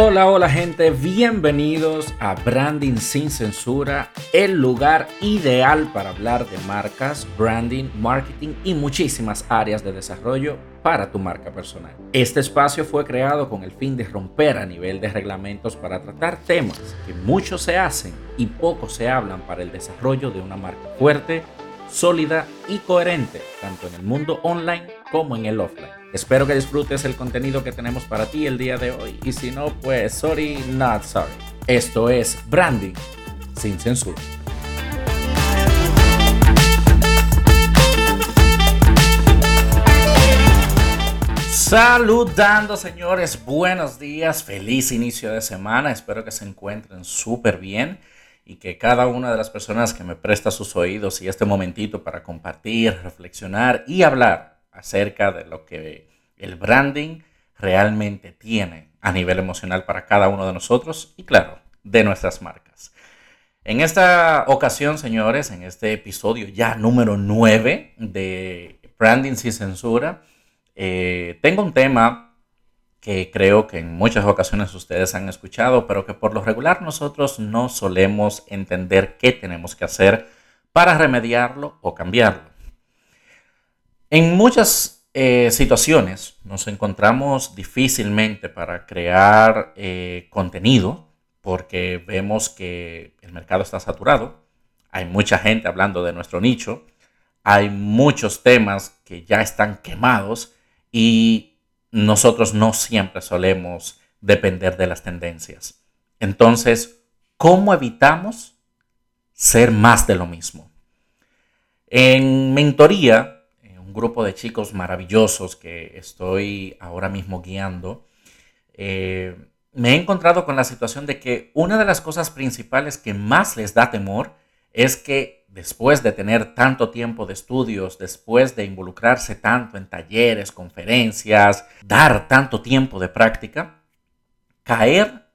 Hola, hola gente, bienvenidos a Branding sin censura, el lugar ideal para hablar de marcas, branding, marketing y muchísimas áreas de desarrollo para tu marca personal. Este espacio fue creado con el fin de romper a nivel de reglamentos para tratar temas que muchos se hacen y pocos se hablan para el desarrollo de una marca fuerte, sólida y coherente, tanto en el mundo online como en el offline. Espero que disfrutes el contenido que tenemos para ti el día de hoy y si no, pues sorry, not sorry. Esto es Branding sin censura. Saludando señores, buenos días, feliz inicio de semana, espero que se encuentren súper bien y que cada una de las personas que me presta sus oídos y este momentito para compartir, reflexionar y hablar acerca de lo que el branding realmente tiene a nivel emocional para cada uno de nosotros y claro, de nuestras marcas. En esta ocasión, señores, en este episodio ya número 9 de Branding sin censura, eh, tengo un tema que creo que en muchas ocasiones ustedes han escuchado, pero que por lo regular nosotros no solemos entender qué tenemos que hacer para remediarlo o cambiarlo. En muchas eh, situaciones nos encontramos difícilmente para crear eh, contenido porque vemos que el mercado está saturado, hay mucha gente hablando de nuestro nicho, hay muchos temas que ya están quemados y nosotros no siempre solemos depender de las tendencias. Entonces, ¿cómo evitamos ser más de lo mismo? En mentoría grupo de chicos maravillosos que estoy ahora mismo guiando, eh, me he encontrado con la situación de que una de las cosas principales que más les da temor es que después de tener tanto tiempo de estudios, después de involucrarse tanto en talleres, conferencias, dar tanto tiempo de práctica, caer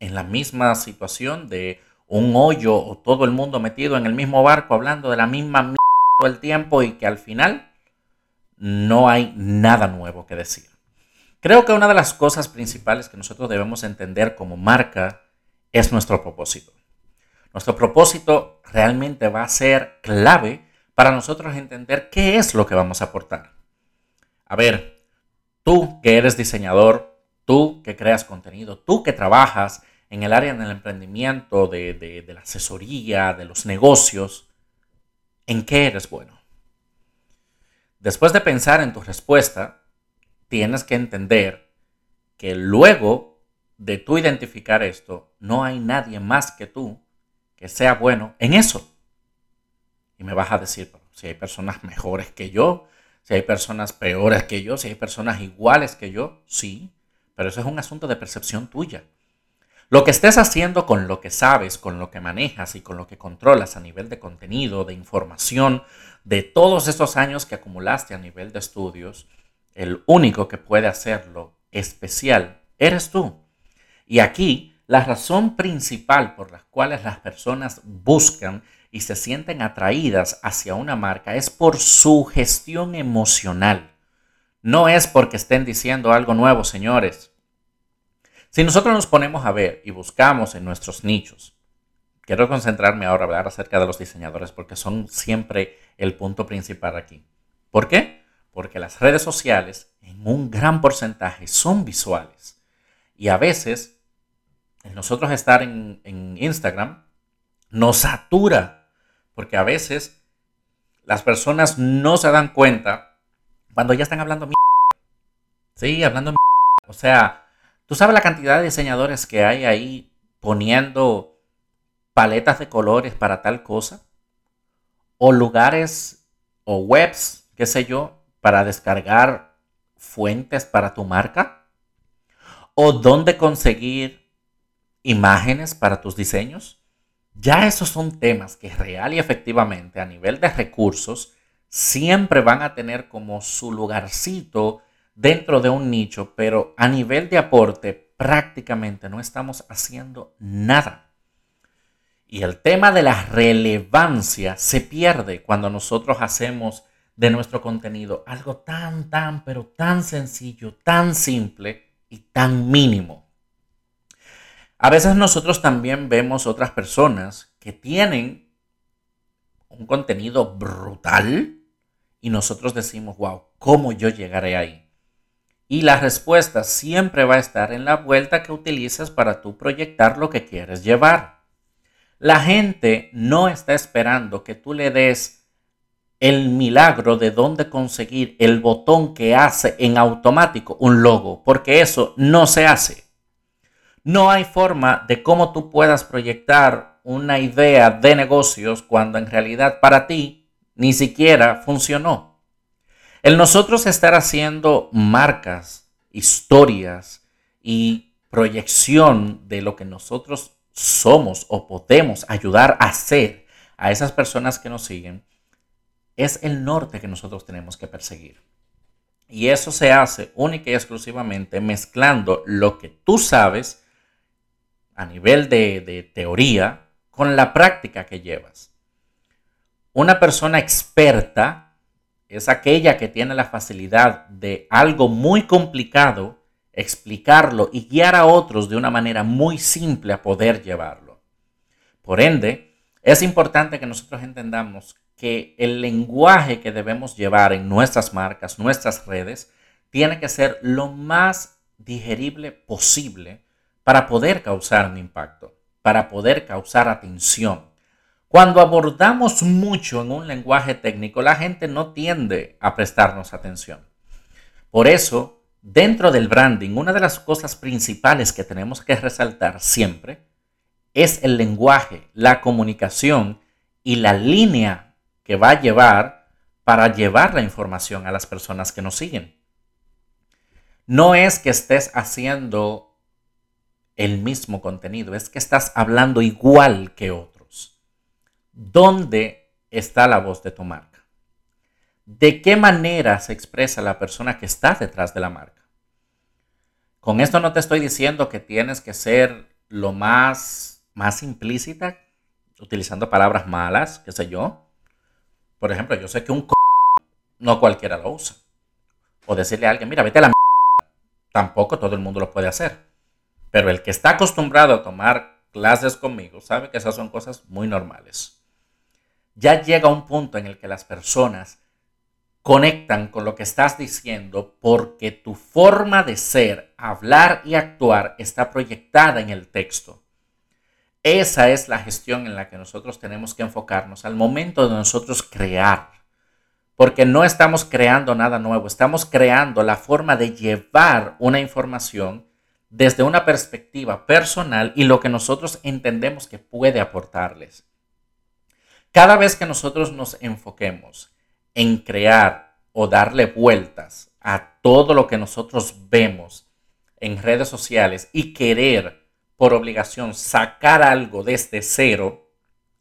en la misma situación de un hoyo o todo el mundo metido en el mismo barco hablando de la misma mierda todo el tiempo y que al final no hay nada nuevo que decir. Creo que una de las cosas principales que nosotros debemos entender como marca es nuestro propósito. Nuestro propósito realmente va a ser clave para nosotros entender qué es lo que vamos a aportar. A ver, tú que eres diseñador, tú que creas contenido, tú que trabajas en el área del emprendimiento, de, la asesoría, de los negocios, ¿en qué eres bueno? Después de pensar en tu respuesta, tienes que entender que luego de tú identificar esto, no hay nadie más que tú que sea bueno en eso. Y me vas a decir, si hay personas mejores que yo, si hay personas peores que yo, si hay personas iguales que yo, sí, pero eso es un asunto de percepción tuya. Lo que estés haciendo con lo que sabes, con lo que manejas y con lo que controlas a nivel de contenido, de información, de todos estos años que acumulaste a nivel de estudios, el único que puede hacerlo especial eres tú. Y aquí la razón principal por la cual las personas buscan y se sienten atraídas hacia una marca es por su gestión emocional. No es porque estén diciendo algo nuevo, señores. Si nosotros nos ponemos a ver y buscamos en nuestros nichos, quiero concentrarme ahora hablar acerca de los diseñadores porque son siempre el punto principal aquí. ¿Por qué? Porque las redes sociales en un gran porcentaje son visuales y a veces nosotros estar en, Instagram nos satura porque a veces las personas no se dan cuenta cuando ya están hablando Sí, hablando O sea, ¿Tú sabes la cantidad de diseñadores que hay ahí poniendo paletas de colores para tal cosa? O lugares o webs, qué sé yo, para descargar fuentes para tu marca? ¿O dónde conseguir imágenes para tus diseños? Ya esos son temas que real y efectivamente a nivel de recursos siempre van a tener como su lugarcito dentro de un nicho, pero a nivel de aporte prácticamente no estamos haciendo nada. Y el tema de la relevancia se pierde cuando nosotros hacemos de nuestro contenido algo tan, tan, pero tan sencillo, tan simple y tan mínimo. A veces nosotros también vemos otras personas que tienen un contenido brutal y nosotros decimos, wow, ¿cómo yo llegaré ahí? Y la respuesta siempre va a estar en la vuelta que utilices para tú proyectar lo que quieres llevar. La gente no está esperando que tú le des el milagro de dónde conseguir el botón que hace en automático un logo, porque eso no se hace. No hay forma de cómo tú puedas proyectar una idea de negocios cuando en realidad para ti ni siquiera funcionó. El nosotros estar haciendo marcas, historias y proyección de lo que nosotros somos o podemos ayudar a hacer a esas personas que nos siguen, es el norte que nosotros tenemos que perseguir. Y eso se hace única y exclusivamente mezclando lo que tú sabes a nivel de, de teoría con la práctica que llevas. Una persona experta es aquella que tiene la facilidad de algo muy complicado explicarlo y guiar a otros de una manera muy simple a poder llevarlo. Por ende, es importante que nosotros entendamos que el lenguaje que debemos llevar en nuestras marcas, nuestras redes, tiene que ser lo más digerible posible para poder causar un impacto, para poder causar atención. Cuando abordamos mucho en un lenguaje técnico, la gente no tiende a prestarnos atención. Por eso, dentro del branding, una de las cosas principales que tenemos que resaltar siempre es el lenguaje, la comunicación y la línea que va a llevar para llevar la información a las personas que nos siguen. No es que estés haciendo el mismo contenido, es que estás hablando igual que otro. ¿Dónde está la voz de tu marca? ¿De qué manera se expresa la persona que está detrás de la marca? Con esto no te estoy diciendo que tienes que ser lo más, más implícita, utilizando palabras malas, qué sé yo. Por ejemplo, yo sé que un no cualquiera lo usa. O decirle a alguien, mira, vete a la Tampoco todo el mundo lo puede hacer. Pero el que está acostumbrado a tomar clases conmigo sabe que esas son cosas muy normales ya llega un punto en el que las personas conectan con lo que estás diciendo porque tu forma de ser, hablar y actuar está proyectada en el texto. Esa es la gestión en la que nosotros tenemos que enfocarnos al momento de nosotros crear. Porque no estamos creando nada nuevo, estamos creando la forma de llevar una información desde una perspectiva personal y lo que nosotros entendemos que puede aportarles. Cada vez que nosotros nos enfoquemos en crear o darle vueltas a todo lo que nosotros vemos en redes sociales y querer por obligación sacar algo desde cero,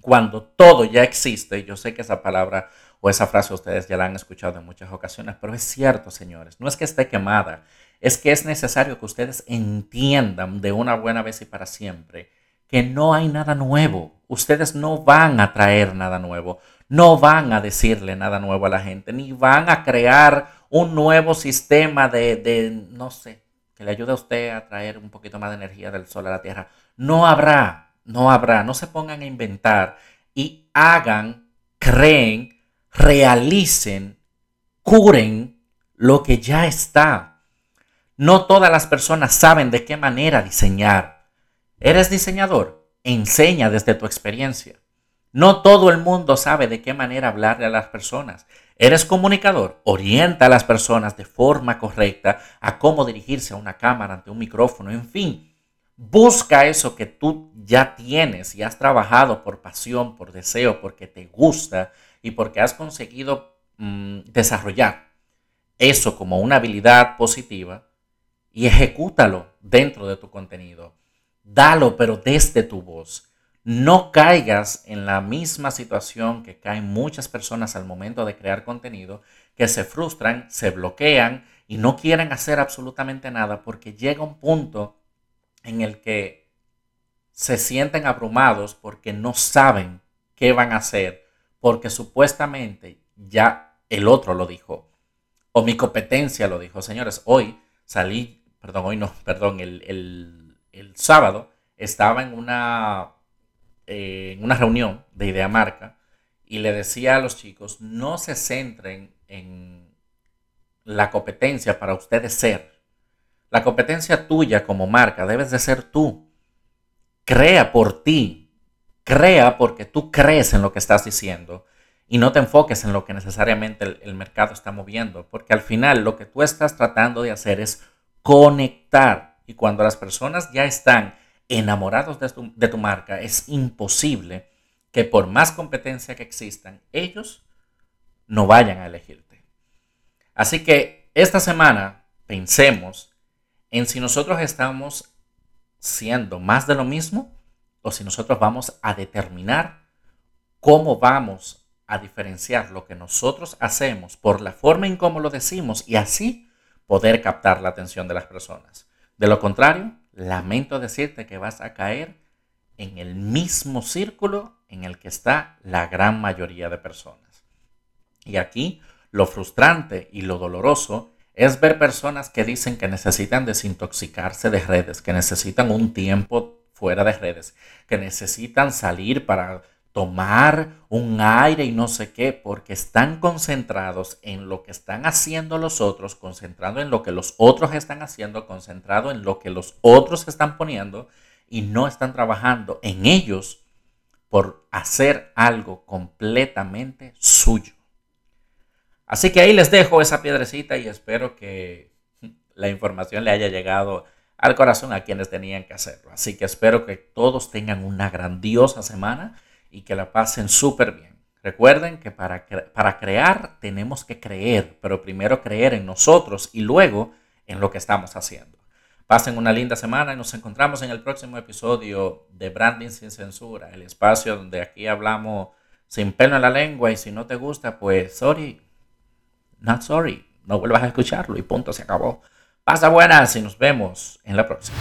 cuando todo ya existe, yo sé que esa palabra o esa frase ustedes ya la han escuchado en muchas ocasiones, pero es cierto, señores, no es que esté quemada, es que es necesario que ustedes entiendan de una buena vez y para siempre que no hay nada nuevo. Ustedes no van a traer nada nuevo, no van a decirle nada nuevo a la gente, ni van a crear un nuevo sistema de, de, no sé, que le ayude a usted a traer un poquito más de energía del sol a la tierra. No habrá, no habrá, no se pongan a inventar y hagan, creen, realicen, curen lo que ya está. No todas las personas saben de qué manera diseñar. ¿Eres diseñador? Enseña desde tu experiencia. No todo el mundo sabe de qué manera hablarle a las personas. ¿Eres comunicador? Orienta a las personas de forma correcta a cómo dirigirse a una cámara, ante un micrófono, en fin. Busca eso que tú ya tienes y has trabajado por pasión, por deseo, porque te gusta y porque has conseguido mm, desarrollar eso como una habilidad positiva y ejecútalo dentro de tu contenido. Dalo, pero desde tu voz. No caigas en la misma situación que caen muchas personas al momento de crear contenido, que se frustran, se bloquean y no quieren hacer absolutamente nada porque llega un punto en el que se sienten abrumados porque no saben qué van a hacer, porque supuestamente ya el otro lo dijo, o mi competencia lo dijo. Señores, hoy salí, perdón, hoy no, perdón, el, el el sábado estaba en una, eh, en una reunión de idea marca y le decía a los chicos, no se centren en la competencia para ustedes ser. La competencia tuya como marca debes de ser tú. Crea por ti. Crea porque tú crees en lo que estás diciendo y no te enfoques en lo que necesariamente el, mercado está moviendo, porque al final lo que tú estás tratando de hacer es conectar. Y cuando las personas ya están enamorados de tu, de tu marca, es imposible que por más competencia que existan, ellos no vayan a elegirte. Así que esta semana pensemos en si nosotros estamos siendo más de lo mismo o si nosotros vamos a determinar cómo vamos a diferenciar lo que nosotros hacemos por la forma en cómo lo decimos y así poder captar la atención de las personas. De lo contrario, lamento decirte que vas a caer en el mismo círculo en el que está la gran mayoría de personas. Y aquí lo frustrante y lo doloroso es ver personas que dicen que necesitan desintoxicarse de redes, que necesitan un tiempo fuera de redes, que necesitan salir para tomar un aire y no sé qué, porque están concentrados en lo que están haciendo los otros, concentrado en lo que los otros están haciendo, concentrado en lo que los otros están poniendo y no están trabajando en ellos por hacer algo completamente suyo. Así que ahí les dejo esa piedrecita y espero que la información le haya llegado al corazón a quienes tenían que hacerlo. Así que espero que todos tengan una grandiosa semana y que la pasen súper bien. Recuerden que para, para crear tenemos que creer, pero primero creer en nosotros y luego en lo que estamos haciendo. Pasen una linda semana y nos encontramos en el próximo episodio de Branding sin Censura, el espacio donde aquí hablamos sin pelo en la lengua y si no te gusta, pues sorry, not sorry, no vuelvas a escucharlo y punto, se acabó. Pasa buenas y nos vemos en la próxima.